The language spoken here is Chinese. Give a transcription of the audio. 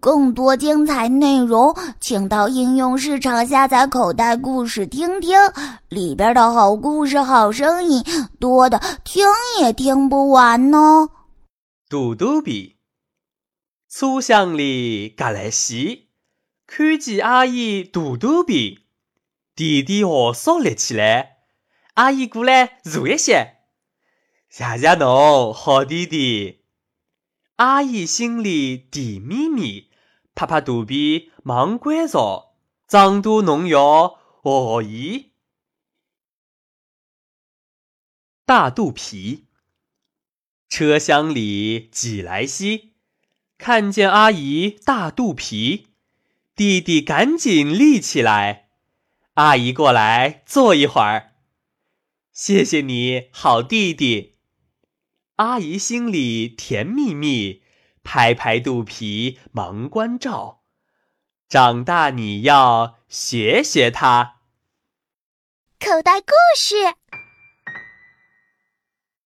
更多精彩内容，请到应用市场下载口袋故事听听，里边的好故事、好声音多的听也听不完呢。嘟嘟比，车厢里格来西，看见阿姨嘟嘟比，弟弟学说立起来，阿姨过来坐一些，谢谢侬，好弟弟。阿姨心里甜蜜蜜，拍拍肚皮忙关照，长大侬要学习。大肚皮，车厢里挤来稀，看见阿姨大肚皮，弟弟赶紧立起来。阿姨过来坐一会儿，谢谢你好弟弟。阿姨心里甜蜜蜜，拍拍肚皮忙关照。长大你要学学它。口袋故事。